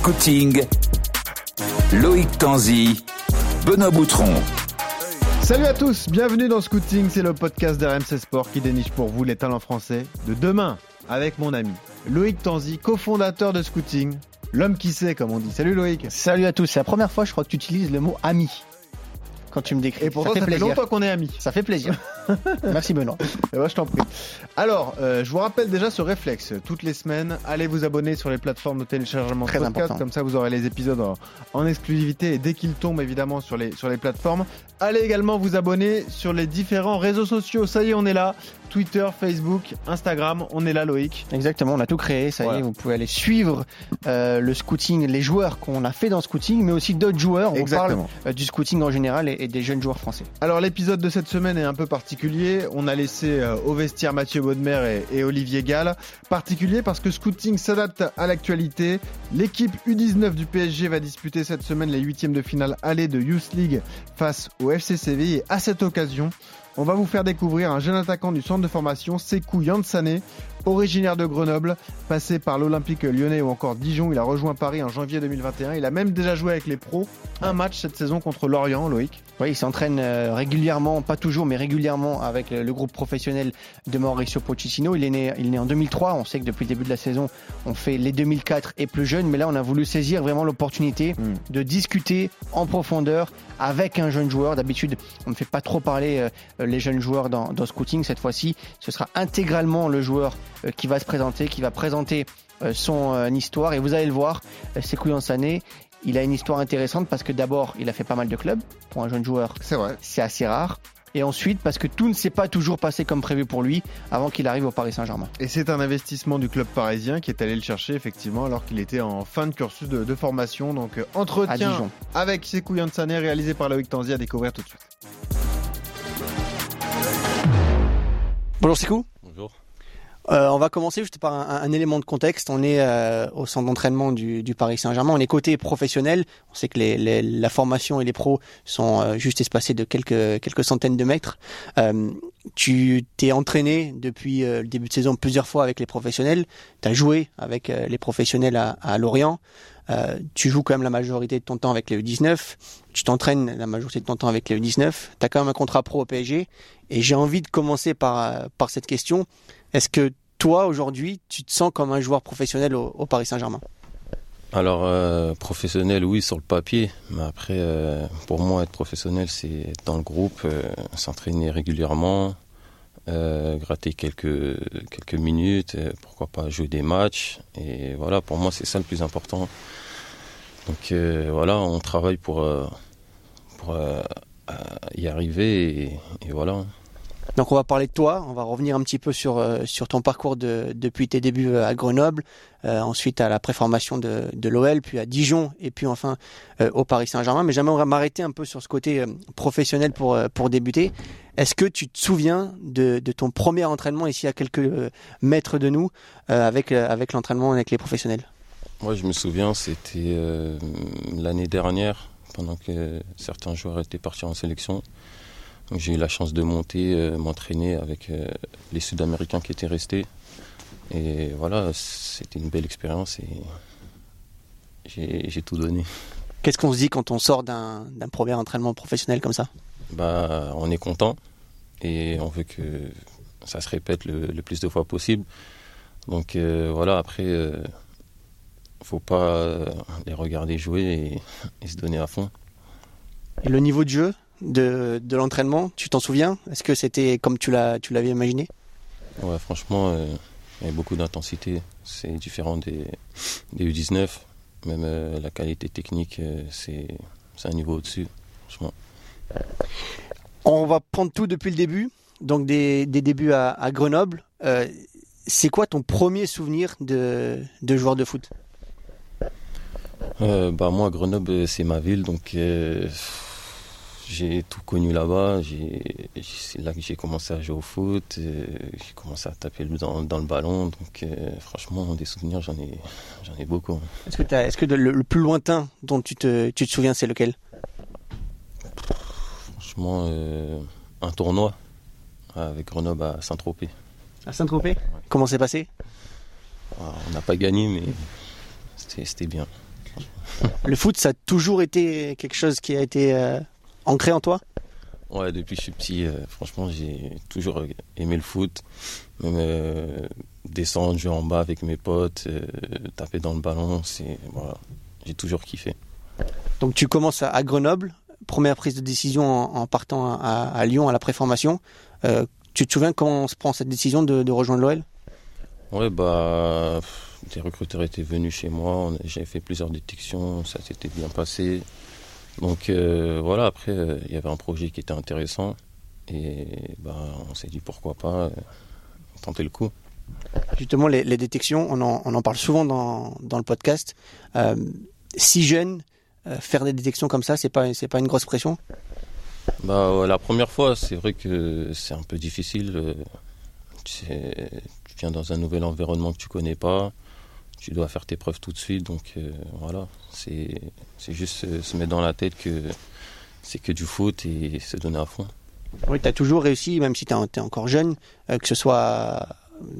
Scouting, Loïc Tanzi, Benoît Boutron. Salut à tous, bienvenue dans Scouting, c'est le podcast d'RMC Sport qui déniche pour vous les talents français de demain avec mon ami Loïc Tanzi, cofondateur de Scouting, l'homme qui sait comme on dit. Salut Loïc. Salut à tous, c'est la première fois je crois que tu utilises le mot ami quand tu me décris. Et pourtant, ça, fait, longtemps qu'on est amis. Ça fait plaisir. Merci Benoît. Et moi, je t'en prie. Alors, euh, je vous rappelle déjà ce réflexe. Toutes les semaines, allez vous abonner sur les plateformes de téléchargement Très podcast. important. Comme ça, vous aurez les épisodes en, en exclusivité et dès qu'ils tombent, évidemment, sur les, sur les plateformes. Allez également vous abonner sur les différents réseaux sociaux. Ça y est, on est là. Twitter, Facebook, Instagram, on est là, Loïc. Exactement, on a tout créé, ça y est, vous pouvez aller suivre euh, le scouting, les joueurs qu'on a fait dans le scouting, mais aussi d'autres joueurs. On Exactement. parle euh, du scouting en général et, et des jeunes joueurs français. Alors l'épisode de cette semaine est un peu particulier. On a laissé euh, au vestiaire Mathieu Baudemer et, et Olivier Gall. Particulier parce que Scouting s'adapte à l'actualité. L'équipe U19 du PSG va disputer cette semaine les huitièmes de finale aller de Youth League face au FC Séville. Et à cette occasion, on va vous faire découvrir un jeune attaquant du centre de formation, Sekou Yansane, originaire de Grenoble, passé par l'Olympique lyonnais ou encore Dijon. Il a rejoint Paris en janvier 2021. Il a même déjà joué avec les pros un match cette saison contre Lorient, Loïc. Oui, il s'entraîne euh, régulièrement, pas toujours, mais régulièrement avec le groupe professionnel de Mauricio Pochettino. Il est né, il est né en 2003. On sait que depuis le début de la saison, on fait les 2004 et plus jeunes, mais là, on a voulu saisir vraiment l'opportunité Mm. de discuter en profondeur avec un jeune joueur. D'habitude, on ne fait pas trop parler euh, les jeunes joueurs dans, dans Scouting. Cette fois-ci, ce sera intégralement le joueur qui va se présenter, qui va présenter euh, son euh, histoire. Et vous allez le voir, euh, Sekou Yansane, il a une histoire intéressante parce que d'abord, il a fait pas mal de clubs pour un jeune joueur C'est vrai. c'est assez rare. Et ensuite, parce que tout ne s'est pas toujours passé comme prévu pour lui avant qu'il arrive au Paris Saint-Germain. Et c'est un investissement du club parisien qui est allé le chercher effectivement alors qu'il était en fin de cursus de, de formation. Donc euh, À entretien Dijon. avec Sekou Yansane réalisé par Loïc Tanzi à découvrir tout de suite. Bonjour Sikou. Euh, on va commencer juste par un, élément de contexte. On est euh, au centre d'entraînement du, Paris Saint-Germain. On est côté professionnel. On sait que la formation et les pros sont euh, juste espacés de quelques, centaines de mètres. Euh, tu t'es entraîné depuis le début de saison plusieurs fois avec les professionnels. Tu as joué avec les professionnels à, Lorient. Tu joues quand même la majorité de ton temps avec les U19. Tu t'entraînes la majorité de ton temps avec les U19. Tu as quand même un contrat pro au PSG. Et j'ai envie de commencer par cette question. Est-ce que toi, aujourd'hui, tu te sens comme un joueur professionnel au, Paris Saint-Germain? Alors, euh, professionnel, oui, sur le papier. Mais après, euh, pour moi, être professionnel, c'est être dans le groupe, euh, s'entraîner régulièrement, gratter quelques, quelques minutes, pourquoi pas jouer des matchs. Et voilà, pour moi, c'est ça le plus important. Donc voilà, on travaille pour, pour y arriver. Et voilà. Donc on va parler de toi, on va revenir un petit peu sur, euh, sur ton parcours de, depuis tes débuts euh, à Grenoble, euh, ensuite à la préformation de, de l'OL, puis à Dijon, et puis enfin au Paris Saint-Germain. Mais j'aimerais m'arrêter un peu sur ce côté professionnel pour, pour débuter. Est-ce que tu te souviens de, de ton premier entraînement ici à quelques mètres de nous, avec, avec l'entraînement avec les professionnels? Moi, je me souviens, c'était l'année dernière, pendant que certains joueurs étaient partis en sélection. J'ai eu la chance de monter, euh, m'entraîner avec euh, les Sud-Américains qui étaient restés. Et voilà, c'était une belle expérience et j'ai tout donné. Qu'est-ce qu'on se dit quand on sort d'un premier entraînement professionnel comme ça? Bah, on est content et on veut que ça se répète le, le plus de fois possible. Donc euh, voilà, après, euh, faut pas les regarder jouer et, et se donner à fond. Et le niveau de jeu? De, de l'entraînement, tu t'en souviens? Est-ce que c'était comme tu l'avais imaginé? Ouais, franchement, euh, il y a beaucoup d'intensité. C'est différent des, des U19. Même euh, la qualité technique, euh, c'est un niveau au-dessus. Franchement. On va prendre tout depuis le début, donc des, des débuts à, à Grenoble. Euh, c'est quoi ton premier souvenir de, de joueur de foot? Euh, bah, moi, Grenoble, c'est ma ville, donc j'ai tout connu là-bas. C'est là que j'ai commencé à jouer au foot. euh, j'ai commencé à taper dans, dans le ballon. Donc, euh, franchement, des souvenirs, j'en ai, j'en ai beaucoup. hein. Est-ce que, le, le plus lointain dont tu te, tu te souviens, c'est lequel? Franchement, euh, un tournoi avec Grenoble à Saint-Tropez. À Saint-Tropez? Comment c'est passé? Ah, On n'a pas gagné, mais c'était bien. Le foot, ça a toujours été quelque chose qui a été ancré en toi? Ouais, depuis que je suis petit, euh, franchement, j'ai toujours aimé le foot. Même euh, descendre, jouer en bas avec mes potes, euh, taper dans le ballon, c'est voilà, j'ai toujours kiffé. Donc tu commences à, Grenoble, première prise de décision en, en partant à, à Lyon à la préformation. Tu te souviens comment on se prend cette décision de, de rejoindre l'OL Ouais, bah, des recruteurs étaient venus chez moi, j'avais fait plusieurs détections, ça s'était bien passé. Donc euh, voilà, après, euh, il y avait un projet qui était intéressant et bah, on s'est dit pourquoi pas euh, tenter le coup. Justement, les, les détections, on en, on en parle souvent dans, dans le podcast. Euh, si jeune, euh, faire des détections comme ça, c'est pas c'est pas une grosse pression? Bah, ouais, la première fois, c'est vrai que c'est un peu difficile. Tu, sais, tu viens dans un nouvel environnement que tu connais pas, tu dois faire tes preuves tout de suite. Donc euh, voilà, c'est juste euh, se mettre dans la tête que c'est que du foot et se donner à fond. Oui, tu as toujours réussi, même si tu es, encore jeune, euh, que ce soit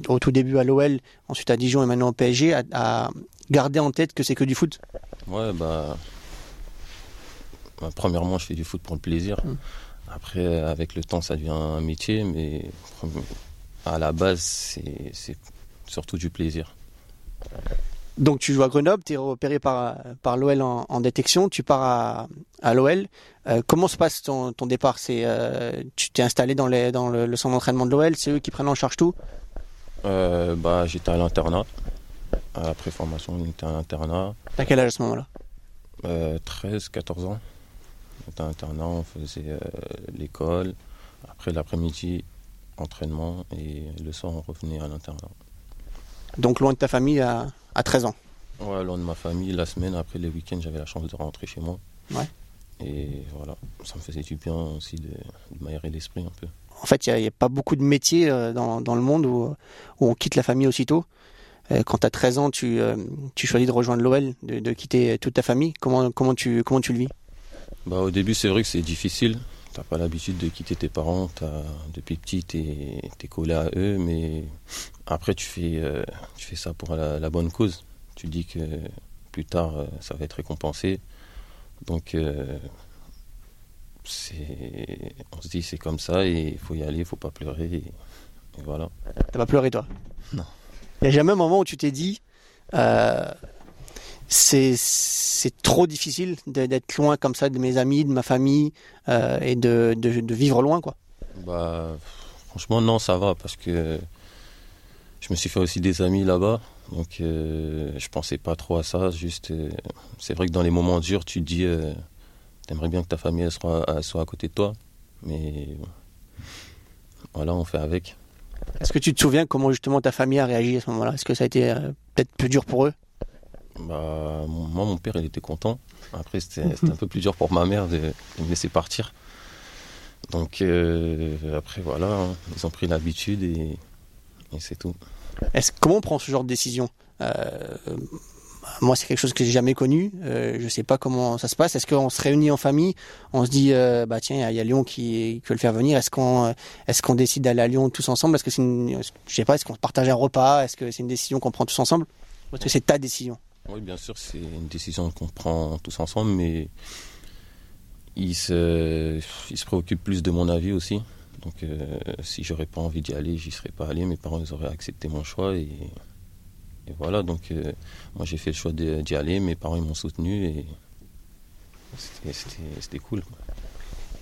au tout début à l'OL, ensuite à Dijon et maintenant au PSG, à, à garder en tête que c'est que du foot. Ouais, bah, bah, premièrement, je fais du foot pour le plaisir. Mm. Après, avec le temps, ça devient un métier, mais à la base, c'est surtout du plaisir. Donc tu joues à Grenoble, tu es repéré par, par l'OL en, en détection, tu pars à, à l'OL. Euh, comment se passe ton, ton départ? C'est euh, Tu t'es installé dans, les, dans le, le centre d'entraînement de l'OL, c'est eux qui prennent en charge tout? Euh, bah, j'étais à l'internat. À la préformation, on était à l'internat. T'as quel âge à ce moment-là? Euh, 13, 14 ans. On était à l'internat, on faisait l'école. Après l'après-midi, entraînement. Et le soir, on revenait à l'internat. Donc loin de ta famille à, à 13 ans. Ouais, loin de ma famille, la semaine, après les week-ends, j'avais la chance de rentrer chez moi. Ouais. Et voilà, ça me faisait du bien aussi de, de m'aérer l'esprit un peu. En fait, il n'y a, a, pas beaucoup de métiers euh, dans, dans, le monde où, où, on quitte la famille aussitôt. Euh, quand tu as 13 ans, tu, euh, tu choisis de rejoindre l'OL, de, de, quitter toute ta famille. Comment, comment, tu, comment tu le vis? Bah, Au début, c'est vrai que c'est difficile. Tu n'as pas l'habitude de quitter tes parents. As, depuis petit, tu es, collé à eux. Mais après, tu fais, euh, tu fais ça pour la, la, bonne cause. Tu dis que plus tard, euh, ça va être récompensé. Donc, euh, on se dit c'est comme ça et il faut y aller, il faut pas pleurer. Et, et voilà. T'as pas pleuré toi? Non. Il n'y a jamais un moment où tu t'es dit euh, c'est trop difficile d'être loin comme ça de mes amis, de ma famille euh, et de, de, de, vivre loin quoi. Bah franchement non ça va parce que je me suis fait aussi des amis là-bas donc euh, je pensais pas trop à ça juste euh, c'est vrai que dans les moments durs tu te dis euh, t'aimerais bien que ta famille elle soit, elle soit à côté de toi mais voilà on fait avec. Est-ce que tu te souviens comment justement ta famille a réagi à ce moment-là? Est-ce que ça a été peut-être plus dur pour eux? Bah, Moi, mon père, il était content. Après, c'était un peu plus dur pour ma mère de, me laisser partir. Donc, euh, après, voilà, hein, ils ont pris l'habitude et, c'est tout. Comment on prend ce genre de décision? Euh, moi, c'est quelque chose que j'ai jamais connu. Euh, je sais pas comment ça se passe. Est-ce qu'on se réunit en famille? On se dit, bah tiens, il y, a Lyon qui, veut le faire venir. Est-ce qu'on, est-ce décide d'aller à Lyon tous ensemble? Est-ce que c'est, je sais pas, est-ce qu'on partage un repas? Est-ce que c'est une décision qu'on prend tous ensemble? Est-ce que c'est ta décision? Oui, bien sûr, c'est une décision qu'on prend tous ensemble, mais il se, il se préoccupe plus de mon avis aussi. Donc, euh, si j'aurais pas envie d'y aller, j'y serais pas allé. Mes parents ils auraient accepté mon choix et voilà, donc euh, moi j'ai fait le choix d'y aller, mes parents ils m'ont soutenu et c'était cool.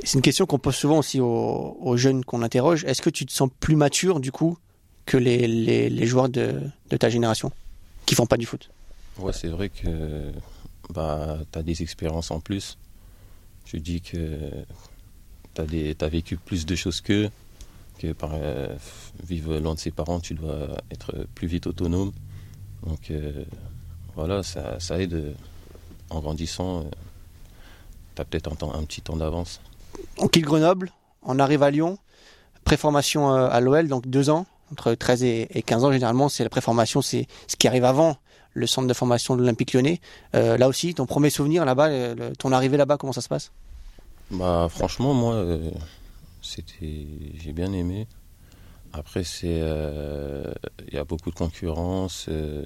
C'est une question qu'on pose souvent aussi aux, aux jeunes qu'on interroge. Est-ce que tu te sens plus mature du coup que les, les, les joueurs de, de, ta génération qui font pas du foot? Ouais, c'est vrai que bah, tu as des expériences en plus. Je dis que tu as, vécu plus de choses qu'eux, que par euh, vivre loin de ses parents, tu dois être plus vite autonome. Donc euh, voilà, ça, ça, aide euh, en grandissant. Tu as peut-être un, un, petit temps d'avance. On quitte Grenoble, on arrive à Lyon, préformation à l'OL, donc deux ans, entre 13 et, et 15 ans généralement, c'est la préformation, c'est ce qui arrive avant le centre de formation de l'Olympique lyonnais. Euh, là aussi, ton premier souvenir là-bas, ton arrivée là-bas, comment ça se passe? Bah, Franchement, moi, euh, c'était j'ai bien aimé. Après, c'est il euh, y a beaucoup de concurrence, euh,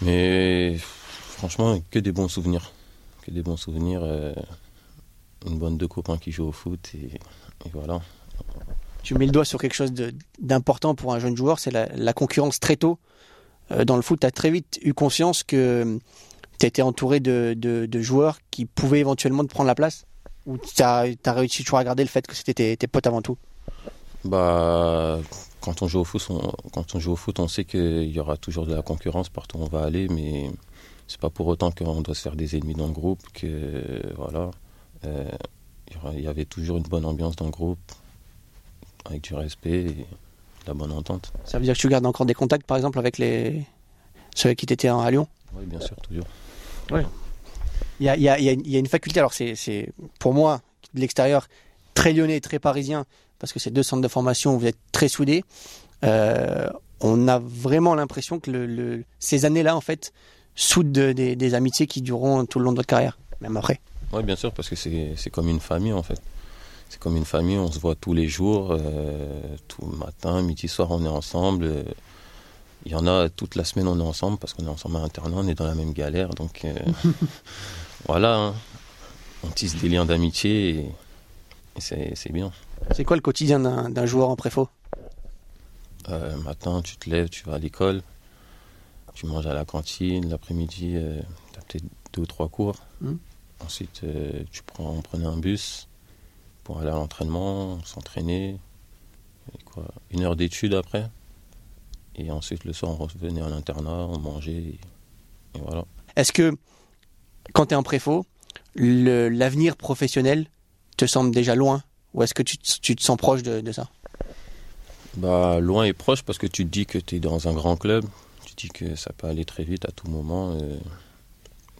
mais franchement, que des bons souvenirs. Que des bons souvenirs. euh, une bande de copains qui jouent au foot et, et voilà. Tu mets le doigt sur quelque chose d'important pour un jeune joueur, c'est la, la concurrence très tôt. Euh, dans le foot, tu as très vite eu conscience que tu étais entouré de, de- joueurs qui pouvaient éventuellement te prendre la place Ou tu as, réussi toujours à garder le fait que c'était tes, tes potes avant tout? Bah, quand on joue au foot, on, quand on joue au foot, on sait qu'il y aura toujours de la concurrence partout où on va aller, mais c'est pas pour autant qu'on doit se faire des ennemis dans le groupe. Que voilà, Euh, il y avait toujours une bonne ambiance dans le groupe, avec du respect la bonne entente. Ça veut dire que tu gardes encore des contacts, par exemple, avec les ceux avec qui tu étais à Lyon? Oui, bien sûr, toujours. Il y a, il y a- il y a une- il y a une faculté, alors c'est pour moi, de l'extérieur, très lyonnais, très parisien, parce que c'est deux centres de formation où vous êtes très soudés. Euh, on a vraiment l'impression que le, le- ces années-là, en fait, soudent de- des, des amitiés qui dureront tout le long de votre carrière, même après. Oui, bien sûr, parce que c'est comme une famille en fait. C'est comme une famille, on se voit tous les jours, euh, tout le matin, midi, soir, on est ensemble. euh, Il y en a toute la semaine, on est ensemble parce qu'on est ensemble à internat, on est dans la même galère. Donc euh, voilà, hein. on tisse des liens d'amitié et, et c'est c'est bien. C'est quoi le quotidien d'un d'un joueur en préfaux Euh, matin, tu te lèves, tu vas à l'école, tu manges à la cantine, l'après-midi, tu as peut-être deux ou trois cours. Mhm. Ensuite, euh, tu prends, on prenait un bus pour aller à l'entraînement, s'entraîner. Une heure d'études après. Et ensuite, le soir, on revenait à l'internat, on mangeait. Et, et voilà. Est-ce que, quand tu es en préfaux, l'avenir professionnel te semble déjà loin? Ou est-ce que tu, te- tu te sens proche de, de ça? Bah, loin et proche parce que tu te dis que tu es dans un grand club. Tu te dis que ça peut aller très vite à tout moment.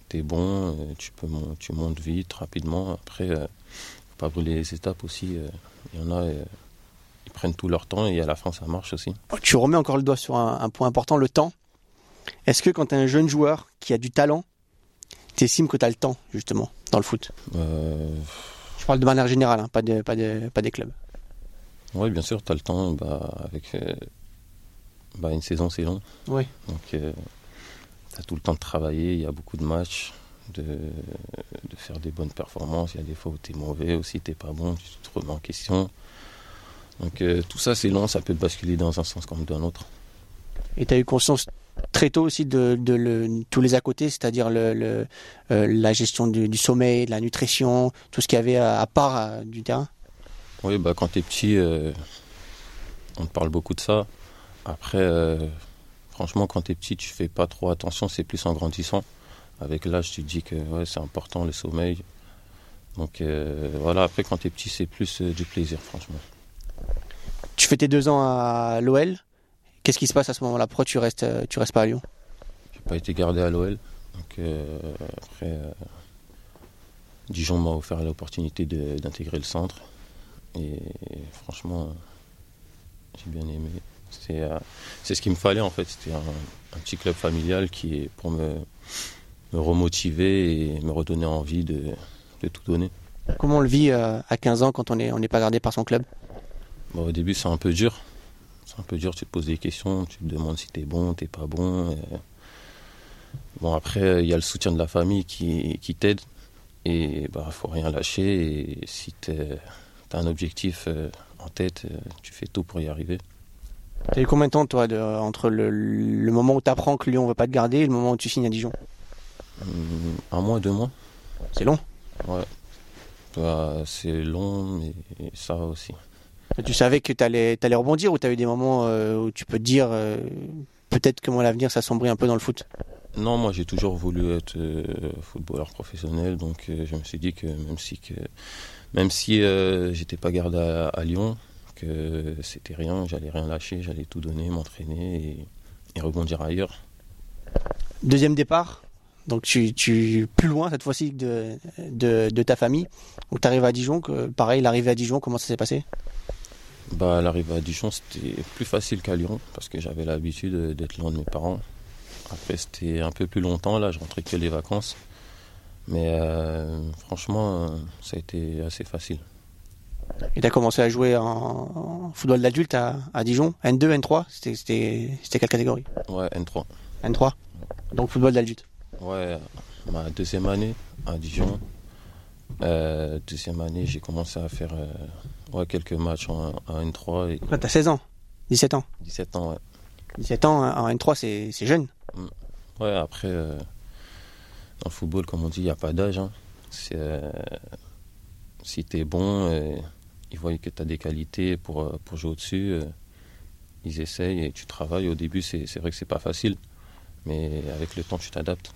tu es bon, euh, tu, peux, tu montes vite, rapidement. Après, euh, pas brûler les étapes aussi. euh, Il y en a, euh, ils prennent tout leur temps et à la fin, ça marche aussi. Tu remets encore le doigt sur un, un point important, le temps. Est-ce que quand tu es un jeune joueur qui a du talent, tu estimes que tu as le temps, justement, dans le foot? Euh, Je parle de manière générale, hein, pas, de, pas, de, pas des clubs. oui, bien sûr, tu as le temps. Bah, avec euh, bah, une saison, c'est long. Oui. Donc, tu as tout le temps de travailler. Il y a beaucoup de matchs, de, de faire des bonnes performances. Il y a des fois où tu es mauvais aussi, tu pas bon, tu te remets en question. Donc, euh, tout ça, c'est long. Ça peut basculer dans un sens comme dans l'autre. Et tu as eu conscience très tôt aussi de, de le- tous les à côté, c'est-à-dire le, le, euh, la gestion du, du sommeil, de la nutrition, tout ce qu'il y avait à, à part euh, du terrain? Oui, bah, quand tu es petit, on te parle beaucoup de ça. Après, franchement, quand tu es petit, tu fais pas trop attention. C'est plus en grandissant. Avec l'âge, tu te dis que ouais, c'est important le sommeil. Donc euh, voilà, après, quand tu es petit, c'est plus euh, du plaisir, franchement. Tu fais tes deux ans à l'OL. Qu'est-ce qui se passe à ce moment-là? Pourquoi tu restes, euh, tu restes pas à Lyon? J'ai pas été gardé à l'OL. Donc euh, après, Dijon m'a offert l'opportunité d'intégrer le centre. Et franchement, j'ai bien aimé. C'est ce qu'il me fallait en fait. C'était un, un petit club familial qui est pour me, me remotiver et me redonner envie de, de tout donner. Comment on le vit euh, à 15 ans quand on n'est on n'est pas gardé par son club? Bon, au début, c'est un peu dur. C'est un peu dur, tu te poses des questions, tu te demandes si t'es bon, t'es pas bon. euh. Bon, après, il y a le soutien de la famille qui, qui t'aide. Et bah, faut rien lâcher. Et si tu as un objectif euh, en tête, euh, tu fais tout pour y arriver. T'as eu combien de temps, toi, de- entre le, le moment où tu apprends que Lyon ne veut pas te garder et le moment où tu signes à Dijon? Un mois, deux mois C'est long. Ouais. Bah, c'est long, mais ça va aussi. Tu savais que tu allais, rebondir ou tu as eu des moments euh, où tu peux te dire euh, peut-être que moi, l'avenir s'assombrit un peu dans le foot? Non, moi j'ai toujours voulu être euh, footballeur professionnel, donc je me suis dit que même si que même si j'étais pas gardé à, à Lyon, que c'était rien, j'allais rien lâcher, j'allais tout donner, m'entraîner et, et rebondir ailleurs. Deuxième départ, donc tu, tu plus loin cette fois-ci de, de, de ta famille. Donc tu arrives à Dijon, que, pareil, l'arrivée à Dijon, comment ça s'est passé? Bah l'arrivée à Dijon c'était plus facile qu'à Lyon parce que j'avais l'habitude d'être loin de mes parents. Après c'était un peu plus longtemps là, je rentrais que les vacances. Mais euh, franchement, ça a été assez facile. Et tu as commencé à jouer en, en football d'adulte à, à Dijon? N2, N3 C'était- C'était c'était quelle catégorie? Ouais, N3. N3 Donc football d'adulte. Ouais, ma deuxième année à Dijon. Euh, deuxième année, j'ai commencé à faire euh, ouais, quelques matchs en, en N3 et Là, t'as 16 ans, 17 ans. 17 ans. Ouais, 17 ans en N3, c'est c'est jeune. Ouais, après, euh, dans le football, comme on dit, il n'y a pas d'âge. hein. Euh, si tu es bon, ils voient que tu as des qualités pour, pour jouer au-dessus. ils essayent et tu travailles. Au début, c'est c'est vrai que c'est pas facile. Mais avec le temps, tu t'adaptes.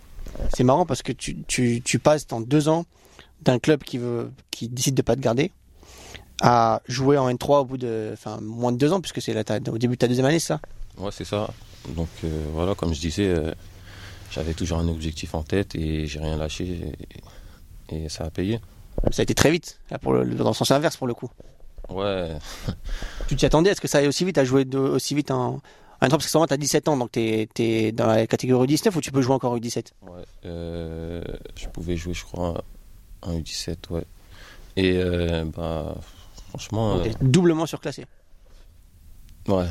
C'est marrant parce que tu, tu, tu passes dans deux ans d'un club qui veut qui décide de pas te garder à jouer en N3 au bout de enfin moins de deux ans puisque c'est au début de ta deuxième année ça Ouais, c'est ça. Donc euh, voilà, comme je disais, euh, j'avais toujours un objectif en tête et j'ai rien lâché et, et ça a payé. ça a été très vite là pour le, dans le sens inverse pour le coup Ouais, tu t'y attendais est-ce que ça aille aussi vite à jouer de- aussi vite en, en N3 parce que t'as 17 ans donc t'es es dans la catégorie 19 ou tu peux jouer encore U17 ouais. Euh, je pouvais jouer, je crois, en U17, ouais. Et euh, bah, franchement, Donc, euh, doublement surclassé ouais,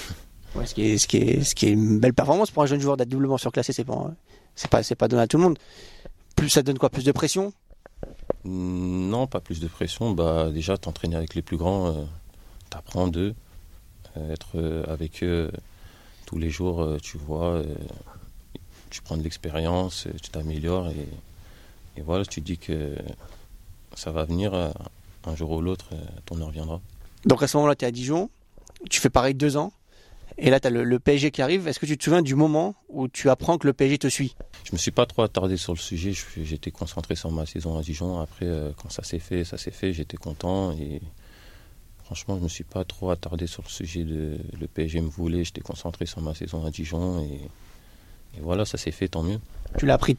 Ouais, ce qui est ce qui est ce qui est une belle performance pour un jeune joueur d'être doublement surclassé c'est pas c'est pas pas donné à tout le monde plus ça donne quoi plus de pression? Non, pas plus de pression. Bah, déjà, t'entraîner avec les plus grands, euh, t'apprends d'eux. Être avec eux tous les jours, euh, tu vois, euh, tu prends de l'expérience, euh, tu t'améliores et, et voilà, tu dis que ça va venir un jour ou l'autre, ton heure viendra. Donc à ce moment-là, tu es à Dijon, tu fais pareil deux ans, et là, tu as le, le PSG qui arrive. Est-ce que tu te souviens du moment où tu apprends que le PSG te suit? Je me suis pas trop attardé sur le sujet, je- j'étais concentré sur ma saison à Dijon. Après, quand ça s'est fait, ça s'est fait, j'étais content et franchement, je me suis pas trop attardé sur le sujet de le PSG me voulait, j'étais concentré sur ma saison à Dijon et, et voilà, ça s'est fait, tant mieux. Tu l'as appris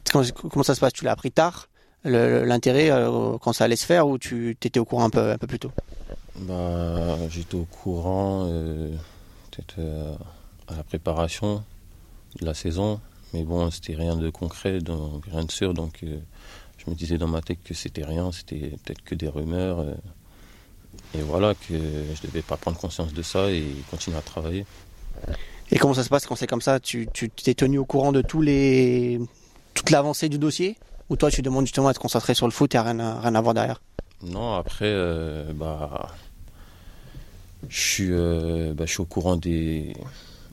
Comment ça se passe? Tu l'as appris tard L'intérêt euh, quand ça allait se faire ou tu étais au courant un peu, un peu plus tôt? Bah, j'étais au courant, euh, peut-être euh, à la préparation de la saison, mais bon, c'était rien de concret, donc rien de sûr, donc je me disais dans ma tête que c'était rien, c'était peut-être que des rumeurs, et voilà, que je devais pas prendre conscience de ça et continuer à travailler. Et comment ça se passe quand c'est comme ça? Tu t'es tenu au courant de tous les toute l'avancée du dossier? Ou toi, tu demandes justement à te concentrer sur le foot et à rien, à- rien à voir derrière? Non, après, euh, bah, je suis, euh, bah, je suis au courant des,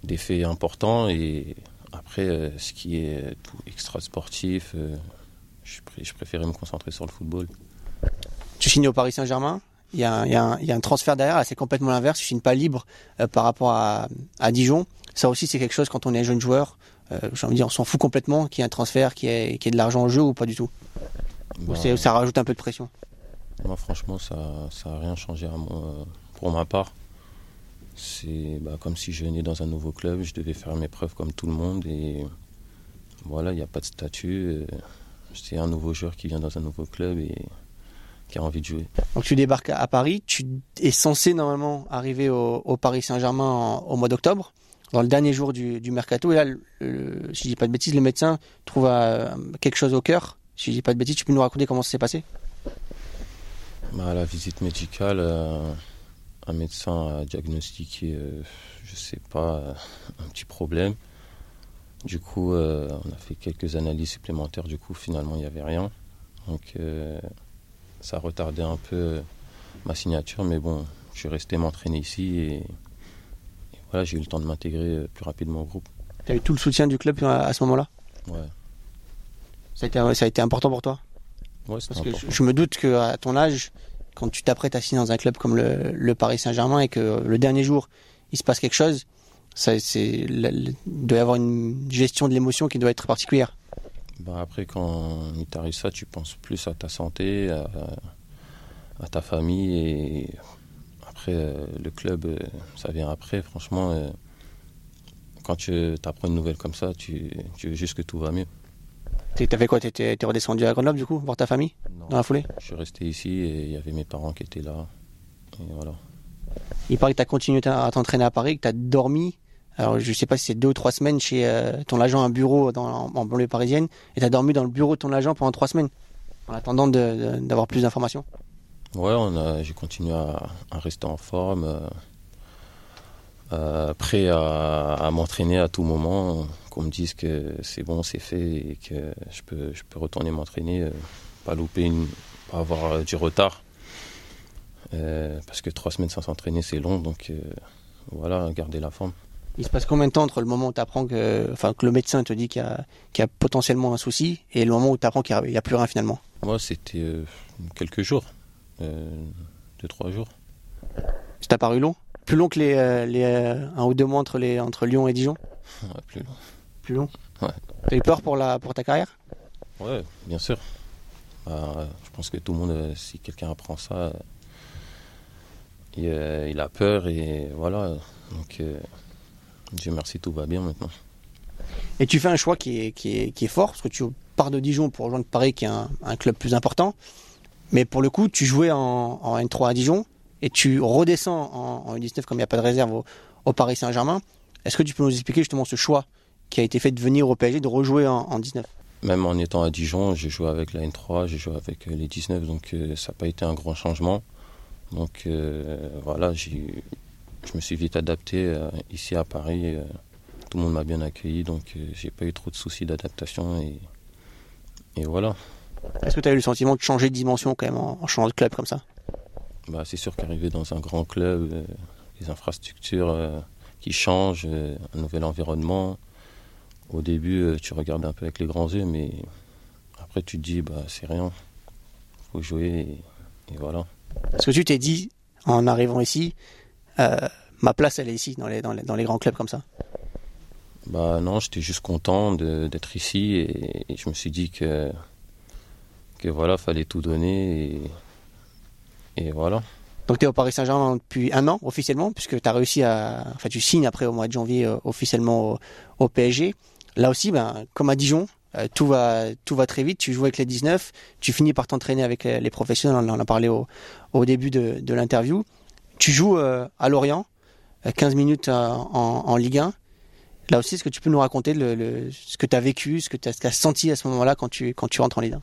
des faits importants et après, euh, ce qui est tout extra sportif, je, pré- je préférais me concentrer sur le football. Tu signes au Paris Saint-Germain? Il y, a un, il, y a un, il y a un transfert derrière, c'est complètement l'inverse. Tu signes pas libre euh, par rapport à, à Dijon. Ça aussi, c'est quelque chose quand on est jeune joueur. Euh, J'ai envie de dire, on s'en fout complètement qu'il y ait un transfert, qu'il y, ait- qu'il y ait de l'argent en jeu ou pas du tout. Ou Bah, ça rajoute un peu de pression. moi, franchement, ça ça a rien changé à moi, pour ma part. C'est bah, comme si je venais dans un nouveau club, je devais faire mes preuves comme tout le monde et voilà, il n'y a pas de statut. euh, C'est un nouveau joueur qui vient dans un nouveau club et qui a envie de jouer. Donc tu débarques à Paris, tu es censé normalement arriver au, au Paris Saint-Germain au mois d'octobre, dans le dernier jour du, du mercato. Et là, le- le- si je dis pas de bêtises, le médecin trouve euh, quelque chose au cœur. Si je dis pas de bêtises, tu peux nous raconter comment ça s'est passé? Bah, la visite médicale, euh, un médecin a diagnostiqué, euh, je sais pas, euh, un petit problème. Du coup, on a fait quelques analyses supplémentaires. Du coup, finalement, il n'y avait rien. Donc, ça a retardé un peu euh, ma signature. Mais bon, je suis resté m'entraîner ici et, et voilà, j'ai eu le temps de m'intégrer euh, plus rapidement au groupe. Tu as eu tout le soutien du club à, à ce moment-là? Ouais, ça a, été, ça a été important pour toi? Ouais Parce que important. je, je me doute qu'à ton âge, quand tu t'apprêtes à signer dans un club comme le, le Paris Saint-Germain et que le dernier jour, il se passe quelque chose, ça, c'est, il doit y avoir une gestion de l'émotion qui doit être particulière. Bah après, quand il t'arrive ça, tu penses plus à ta santé, à, à ta famille. Et après, euh, le club, euh, ça vient après. Franchement, euh, quand tu apprends une nouvelle comme ça, tu, tu veux juste que tout va mieux. T'as fait quoi t'es redescendu à Grenoble du coup, voir ta famille? Non. dans la foulée? Je suis resté ici et il y avait mes parents qui étaient là. Et voilà. Il paraît que tu as continué à t'entraîner à Paris, que tu as dormi. Alors, je sais pas si c'est deux ou trois semaines chez euh, ton agent, un bureau dans, en, banlieue parisienne, et tu as dormi dans le bureau de ton agent pendant trois semaines, en attendant d'avoir plus d'informations. Ouais, j'ai continué à, à rester en forme. euh, euh, prêt à, m'entraîner à tout moment, qu'on me dise que c'est bon, c'est fait et que je peux, je peux retourner m'entraîner, pas louper, une, pas avoir du retard. parce que trois semaines sans s'entraîner, c'est long, donc voilà, garder la forme. Il se passe combien de temps entre le moment où tu apprends que, enfin, que le médecin te dit qu'il y, a potentiellement un souci et le moment où tu apprends qu'il n'y a, plus rien finalement? Moi, c'était quelques jours, deux, trois jours. C'est paru long? Plus long que les, euh, les euh, un ou deux mois entre, les, entre Lyon et Dijon? Ouais, plus long. Plus long? Ouais. T'as eu peur pour, la, pour ta carrière? Ouais, bien sûr. Bah, je pense que tout le monde, euh, si quelqu'un apprend ça, il, il, a peur et voilà. Donc, Dieu merci, tout va bien maintenant. Et tu fais un choix qui est, qui est, qui est fort, parce que tu pars de Dijon pour rejoindre Paris, qui est un, un club plus important. Mais pour le coup, tu jouais en, en N3 à Dijon et tu redescends en, en U19 comme il n'y a pas de réserve au, Paris Saint-Germain. Est-ce que tu peux nous expliquer justement ce choix qui a été fait de venir au PSG, de rejouer en, en 19 Même en étant à Dijon, j'ai joué avec la N3, j'ai joué avec euh, les 19, donc euh, ça n'a pas été un grand changement. Donc euh, voilà, je me suis vite adapté ici à Paris. tout le monde m'a bien accueilli, donc j'ai pas eu trop de soucis d'adaptation et, et voilà. Est-ce que tu as eu le sentiment de changer de dimension quand même en, en changeant de club comme ça? Bah, c'est sûr qu'arriver dans un grand club, euh, les infrastructures euh, qui changent, euh, un nouvel environnement, au début, tu regardes un peu avec les grands yeux, mais après, tu te dis, bah, c'est rien. faut jouer et, voilà. Est-ce que tu t'es dit, en arrivant ici, ma place, elle est ici, dans les, dans les, dans les grands clubs comme ça Bah non, j'étais juste content d'être ici et, et, je me suis dit que, que voilà, fallait tout donner et et voilà. Donc tu es au Paris Saint-Germain depuis un an officiellement, puisque tu as réussi à. Enfin, tu signes après au mois de janvier euh, officiellement au, PSG. Là aussi, ben, comme à Dijon, euh, tout, va, tout va très vite. Tu joues avec les 19, tu finis par t'entraîner avec les, professionnels, on en a parlé au, au début de, de l'interview. Tu joues euh, à Lorient, 15 minutes en, en, Ligue 1. Là aussi, est-ce que tu peux nous raconter ce que tu as vécu, ce que tu as, senti à ce moment-là quand tu, rentres en Ligue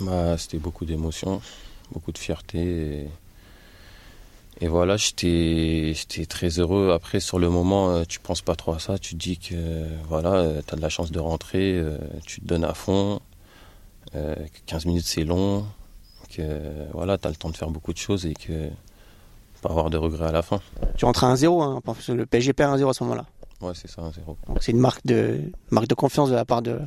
1 bah, C'était beaucoup d'émotions beaucoup de fierté. Et, voilà, j'étais très heureux. Après, sur le moment, euh, tu penses pas trop à ça. Tu te dis que voilà, euh, tu as de la chance de rentrer, euh, tu te donnes à fond. 15 minutes, c'est long. Que voilà, tu as le temps de faire beaucoup de choses et que pas avoir de regrets à la fin. Tu rentres à 1-0, hein, le PSG perd 1-0 à ce moment-là. Ouais, c'est ça, 1-0. Donc c'est une marque de, marque de confiance de la part de,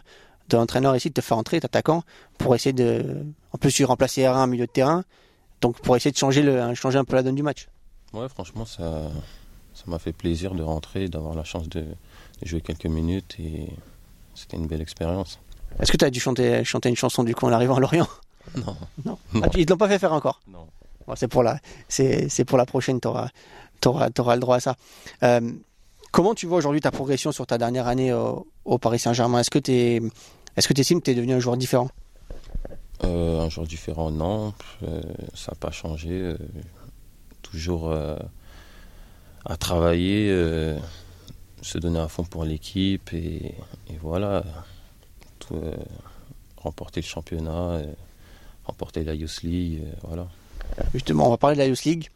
de l'entraîneur ici de te faire entrer, attaquant, pour essayer de. En plus, tu remplacer R1 en milieu de terrain, donc pour essayer de changer, le, changer un peu la donne du match. Ouais, franchement, ça ça m'a fait plaisir de rentrer, d'avoir la chance de, jouer quelques minutes et c'était une belle expérience. Est-ce que tu as dû chanter, chanter une chanson du coup en arrivant à Lorient? Non. Non. Ah, ils ne l'ont pas fait faire encore? Non. C'est pour, la, c'est, pour la prochaine, tu auras, le droit à ça. Euh, Comment tu vois aujourd'hui ta progression sur ta dernière année au, Paris Saint-Germain? Est-ce que tu est-ce que tu estimes que tu es devenu un joueur différent? Euh, Un joueur différent, non. Euh, ça n'a pas changé. Toujours à travailler, se donner à fond pour l'équipe et, voilà. remporter le championnat, remporter la Youth League, voilà. Justement, on va parler de la Youth League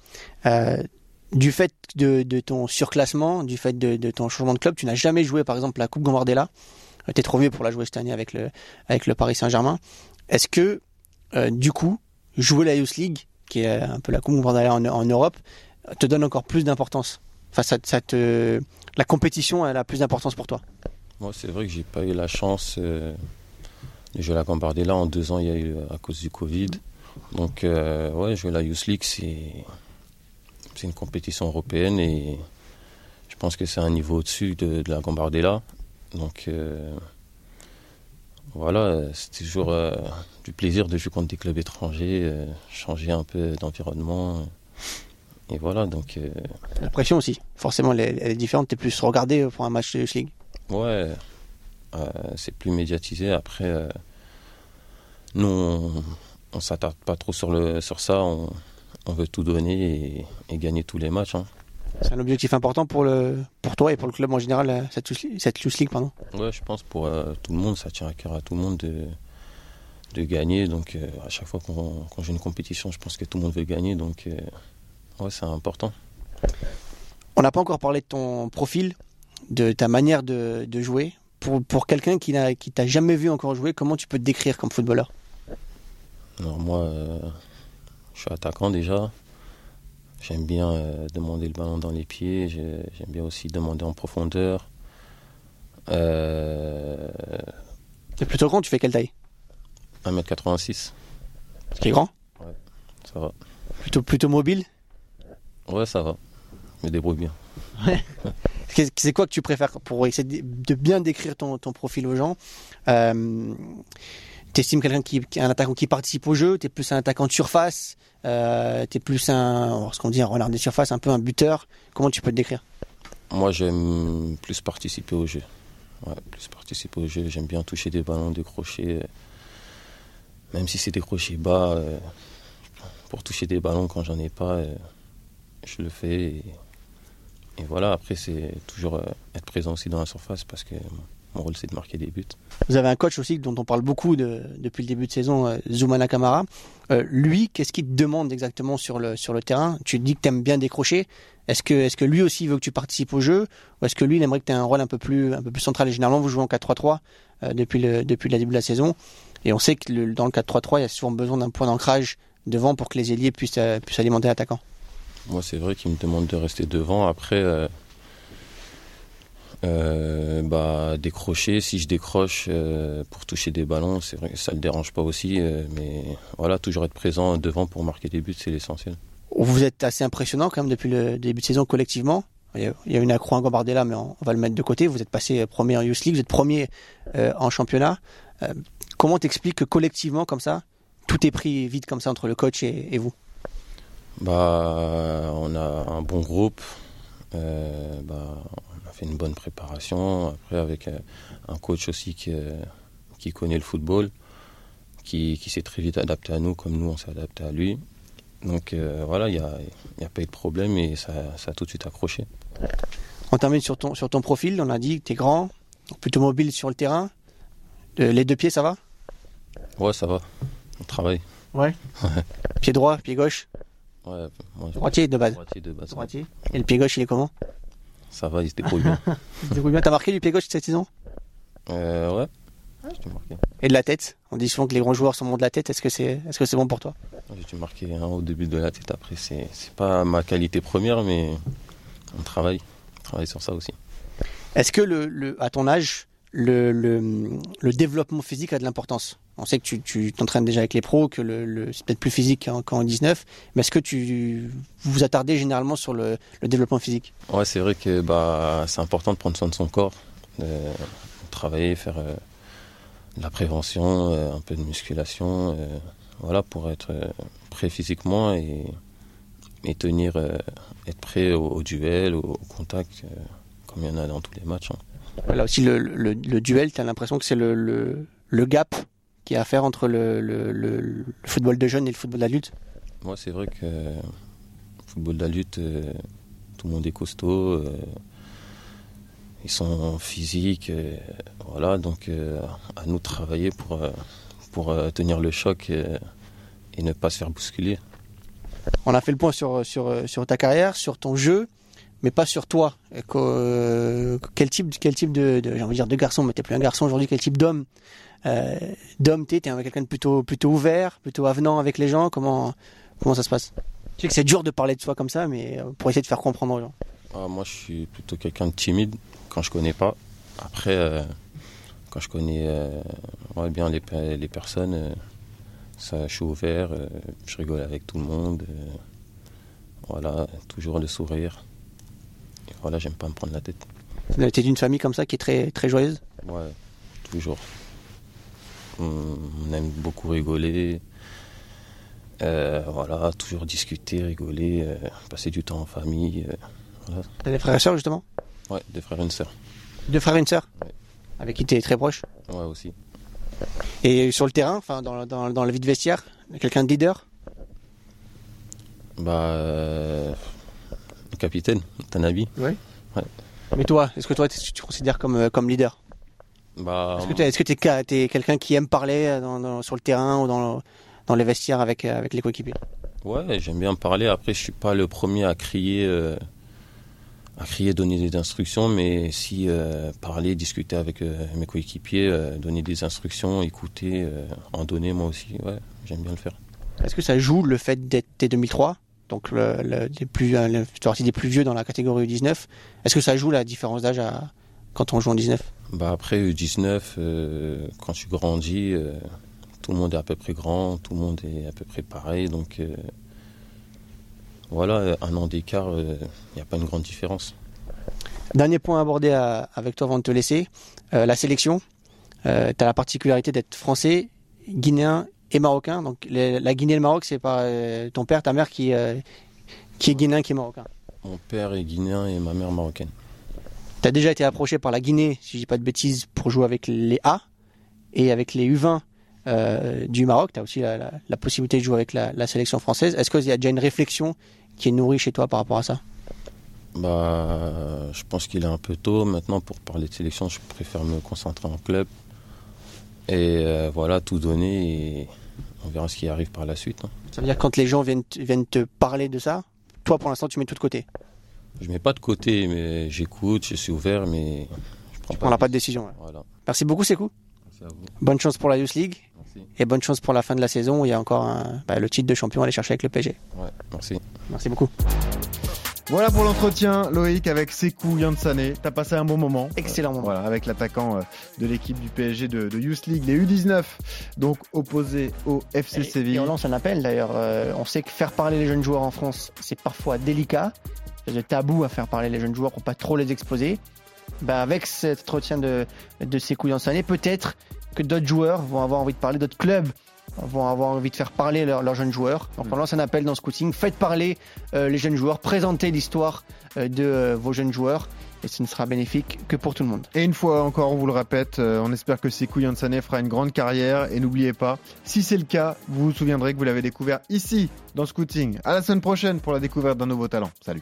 du fait de, ton surclassement, du fait de, ton changement de club, tu n'as jamais joué par exemple la Coupe Gambardella. Euh, tu es trop vieux pour la jouer cette année avec le, avec le Paris Saint-Germain. Est-ce que, euh, du coup, jouer la Youth League, qui est un peu la Coupe Gambardella en, Europe, te donne encore plus d'importance enfin, ça, te, La compétition elle a plus d'importance pour toi? Moi, c'est vrai que j'ai pas eu la chance euh, de jouer la Gambardella. En deux ans, il y a eu à cause du Covid. Donc, ouais, jouer la Youth League, c'est c'est une compétition européenne et je pense que c'est un niveau au-dessus de, la Gambardella. Donc euh, voilà, c'est toujours euh, du plaisir de jouer contre des clubs étrangers, euh, changer un peu d'environnement. Et voilà, donc. La pression aussi, forcément, elle, est différente. Tu es plus regardé pour un match de League Ouais, c'est plus médiatisé. Après, nous, on, on s'attarde pas trop sur, le, sur ça. On, on veut tout donner et, gagner tous les matchs. Hein. C'est un objectif important pour, le, pour toi et pour le club en général, euh, cette, cette League, pardon Ouais, je pense pour euh, tout le monde, ça tient à cœur à tout le monde de, de gagner. Donc euh, à chaque fois qu'on j'ai une compétition, je pense que tout le monde veut gagner. Donc ouais, c'est important. On n'a pas encore parlé de ton profil, de ta manière de, de jouer. Pour, pour quelqu'un qui n'a qui t'a jamais vu encore jouer, comment tu peux te décrire comme footballeur? Alors moi, euh, je suis attaquant déjà. J'aime bien euh, demander le ballon dans les pieds. J'ai- J'aime bien aussi demander en profondeur. Euh, T'es plutôt grand, tu fais quelle taille? 1m86, Ce qui est grand? Ça va. Plutôt, plutôt mobile? Ouais, ça va. Je me débrouille bien. C'est quoi que tu préfères pour essayer de de bien décrire ton, ton profil aux gens? Euh, T'estimes quelqu'un qui, est un attaquant qui participe au jeu T'es plus un attaquant de surface euh, T'es plus un, ce qu'on dit un renard de surface, un peu un buteur Comment tu peux te décrire? Moi, j'aime plus participer au jeu. Ouais, plus participer au jeu. J'aime bien toucher des ballons, décrocher. euh, Même si c'est décroché bas, euh, pour toucher des ballons quand j'en ai pas, euh, je le fais. Et, voilà, après, c'est toujours être présent aussi dans la surface parce que mon rôle, c'est de marquer des buts. Vous avez un coach aussi dont on parle beaucoup de- depuis le début de saison, euh, Zoumana Kamara. Euh, lui, qu'est-ce qu'il te demande exactement sur le, sur le terrain? Tu dis que tu aimes bien décrocher. Est-ce que, est que lui aussi veut que tu participes au jeu? Ou est-ce que lui, il aimerait que tu aies un rôle un peu plus, un peu plus central? Et Généralement, vous jouez en 4-3-3 euh, depuis, le, depuis le début de la saison. Et on sait que le- dans le 4-3-3, il y a souvent besoin d'un point d'ancrage devant pour que les ailiers puissent, euh, puissent alimenter l'attaquant. Moi, c'est vrai qu'il me demande de rester devant. Après, euh, bah, décrocher, si je décroche euh, pour toucher des ballons, c'est vrai que ça ne le dérange pas aussi. euh, mais voilà, toujours être présent devant pour marquer des buts, c'est l'essentiel. Vous êtes assez impressionnant quand même depuis le début de saison collectivement. Il y a- une accro à Gambardella, mais on va le mettre de côté. Vous êtes passé premier en Youth League, vous êtes premier en championnat. Comment t'expliques que collectivement, comme ça, tout est pris vite comme ça entre le coach et, et vous? Bah, on a un bon groupe. bah, fait une bonne préparation. Après, avec euh, un coach aussi qui, euh, qui connaît le football, qui, qui s'est très vite adapté à nous, comme nous, on s'est adapté à lui. Donc euh, voilà, il n'y a, y a pas eu de problème et ça, ça a tout de suite accroché. On termine sur ton, sur ton profil. On a dit que tu es grand, plutôt mobile sur le terrain. Euh, les deux pieds, ça va? Ouais, ça va. On travaille. Pied droit, pied gauche? Ouais, moi, je- Droitier de base. droitier de base. Droitier. Et le pied gauche, il est comment? Ça va, il se débrouille bien. Il se débrouille bien. T'as marqué du pied gauche cette saison? Euh, ouais. Et de la tête? On dit souvent que les grands joueurs sont bons de la tête. Est-ce que c'est est -ce c'est bon pour toi? J'ai dû marquer un au début de la tête. Après, c'est c'est pas ma qualité première, mais on travaille. On travaille sur ça aussi. Est-ce que, le, le- à ton âge, le, développement physique a de l'importance. On sait que tu tu t'entraînes déjà avec les pros, que c'est peut-être plus physique qu'en qu'en 19, mais est-ce que tu vous attardez généralement sur le, développement physique? Ouais, c'est vrai que bah, c'est important de prendre soin de son corps, de travailler, faire euh, de la prévention, euh, un peu de musculation, euh, voilà, pour être prêt physiquement et, tenir, être prêt au, duel, au, contact, il y en a dans tous les matchs. hein. Là aussi, le, le, le duel, tu as l'impression que c'est le, le, le gap qu'il y a à faire entre le, le, le- le football de jeunes et le football d'adulte Moi, c'est vrai que euh, football d'adulte, euh, tout le monde est costaud. euh, ils sont physiques, euh, voilà. Donc, à nous de travailler pour, pour tenir le choc et ne pas se faire bousculer. On a fait le point sur, sur, sur ta carrière, sur ton jeu, mais pas sur toi. Euh, quel type, quel type de, j'ai envie de dire de garçon, mais t'es plus un garçon aujourd'hui, quel type d'homme euh, D'homme, t'es, t'es un- quelqu'un de plutôt, plutôt ouvert, plutôt avenant avec les gens? Comment, comment ça se passe? Je sais que c'est dur de parler de soi comme ça, mais euh, pour essayer de faire comprendre aux gens. Ah, moi, je suis plutôt quelqu'un de timide quand je connais pas. Après, quand je connais ouais, bien les, les personnes, je suis ouvert, je rigole avec tout le monde. voilà, toujours le sourire. Voilà, j'aime pas me prendre la tête. T'es d'une famille comme ça qui est très, très joyeuse? Ouais, toujours. On, on aime beaucoup rigoler. Euh, voilà, toujours discuter, rigoler, euh, passer du temps en famille. euh, voilà. T'as des frères et sœurs justement? Ouais, des frères et une sœur. Deux frères et une sœur? Ouais. Avec qui t'es très proche? Ouais, aussi. Et sur le terrain, enfin dans, dans, dans la vie de vestiaire, quelqu'un de leader? Bah, capitaine, Tanabi. Mais toi, est-ce que toi tu te considères comme, euh, comme leader? Bah, Est-ce que ca- t'es quelqu'un qui aime parler euh, dans- dans- sur le terrain ou dans, le- dans les vestiaires avec, euh, avec les coéquipiers? Ouais, j'aime bien parler. Après, je suis pas le premier à crier, euh, à crier, donner des instructions, mais si euh, parler, discuter avec euh, mes coéquipiers, donner des instructions, écouter, en donner moi aussi, ouais, j'aime bien le faire. Est-ce que ça joue le fait d'être T2003 donc le, le, des plus, le, des plus vieux dans la catégorie U19 Est-ce que ça joue la différence d'âge quand on joue en 19 bah Après U19, quand tu grandis, tout le monde est à peu près grand, tout le monde est à peu près pareil, donc voilà, un an d'écart, il euh, n'y a pas une grande différence. Dernier point à aborder avec toi avant de te laisser, euh, la sélection. Euh, tu as la particularité d'être français, guinéen et marocain. Donc la Guinée et le Maroc, c'est pas ton père, ta mère qui, qui est guinéen, qui est marocain. Mon père est guinéen et ma mère marocaine. Tu as déjà été approché par la Guinée, si je dis pas de bêtises, pour jouer avec les A et avec les U20 du Maroc. Tu as aussi la, possibilité de jouer avec la, la sélection française. Est-ce qu'il y a déjà une réflexion qui est nourri chez toi par rapport à ça? Bah, Je pense qu'il est un peu tôt. Maintenant, pour parler de sélection, je préfère me concentrer en club. Et euh, voilà, tout donner et on verra ce qui arrive par la suite. Hein. Ça veut dire quand les gens viennent, viennent te parler de ça, toi pour l'instant tu mets tout de côté? Je mets pas de côté, mais j'écoute, je suis ouvert, mais je prends tu pas, pas de décision. Voilà. Merci beaucoup, Sekou. Merci à vous. Bonne chance pour la Youth League. Et bonne chance pour la fin de la saison. Il y a encore bah, le titre de champion à aller chercher avec le PG. Ouais, merci. Merci beaucoup. Voilà pour l'entretien, Loïc, avec Sekou Yansane. T'as passé un bon moment. Excellent moment. voilà, avec l'attaquant euh, de l'équipe du PSG de, Youth League, les U19, donc opposé au FC Séville. Et on lance un appel d'ailleurs. Euh, on sait que faire parler les jeunes joueurs en France, c'est parfois délicat. Il y a tabou à faire parler les jeunes joueurs pour pas trop les exposer. Ben avec cet entretien de, de Sekou Yansane, peut-être que d'autres joueurs vont avoir envie de parler, d'autres clubs vont avoir envie de faire parler leurs jeunes joueurs. Donc on lance un appel dans Scouting, faites parler euh, les jeunes joueurs, présentez l'histoire euh, de euh, vos jeunes joueurs et ce ne sera bénéfique que pour tout le monde. Et une fois encore, on vous le répète, on espère que Sekou Yansane fera une grande carrière et n'oubliez pas, si c'est le cas, vous vous souviendrez que vous l'avez découvert ici dans Scouting. À la semaine prochaine pour la découverte d'un nouveau talent. Salut.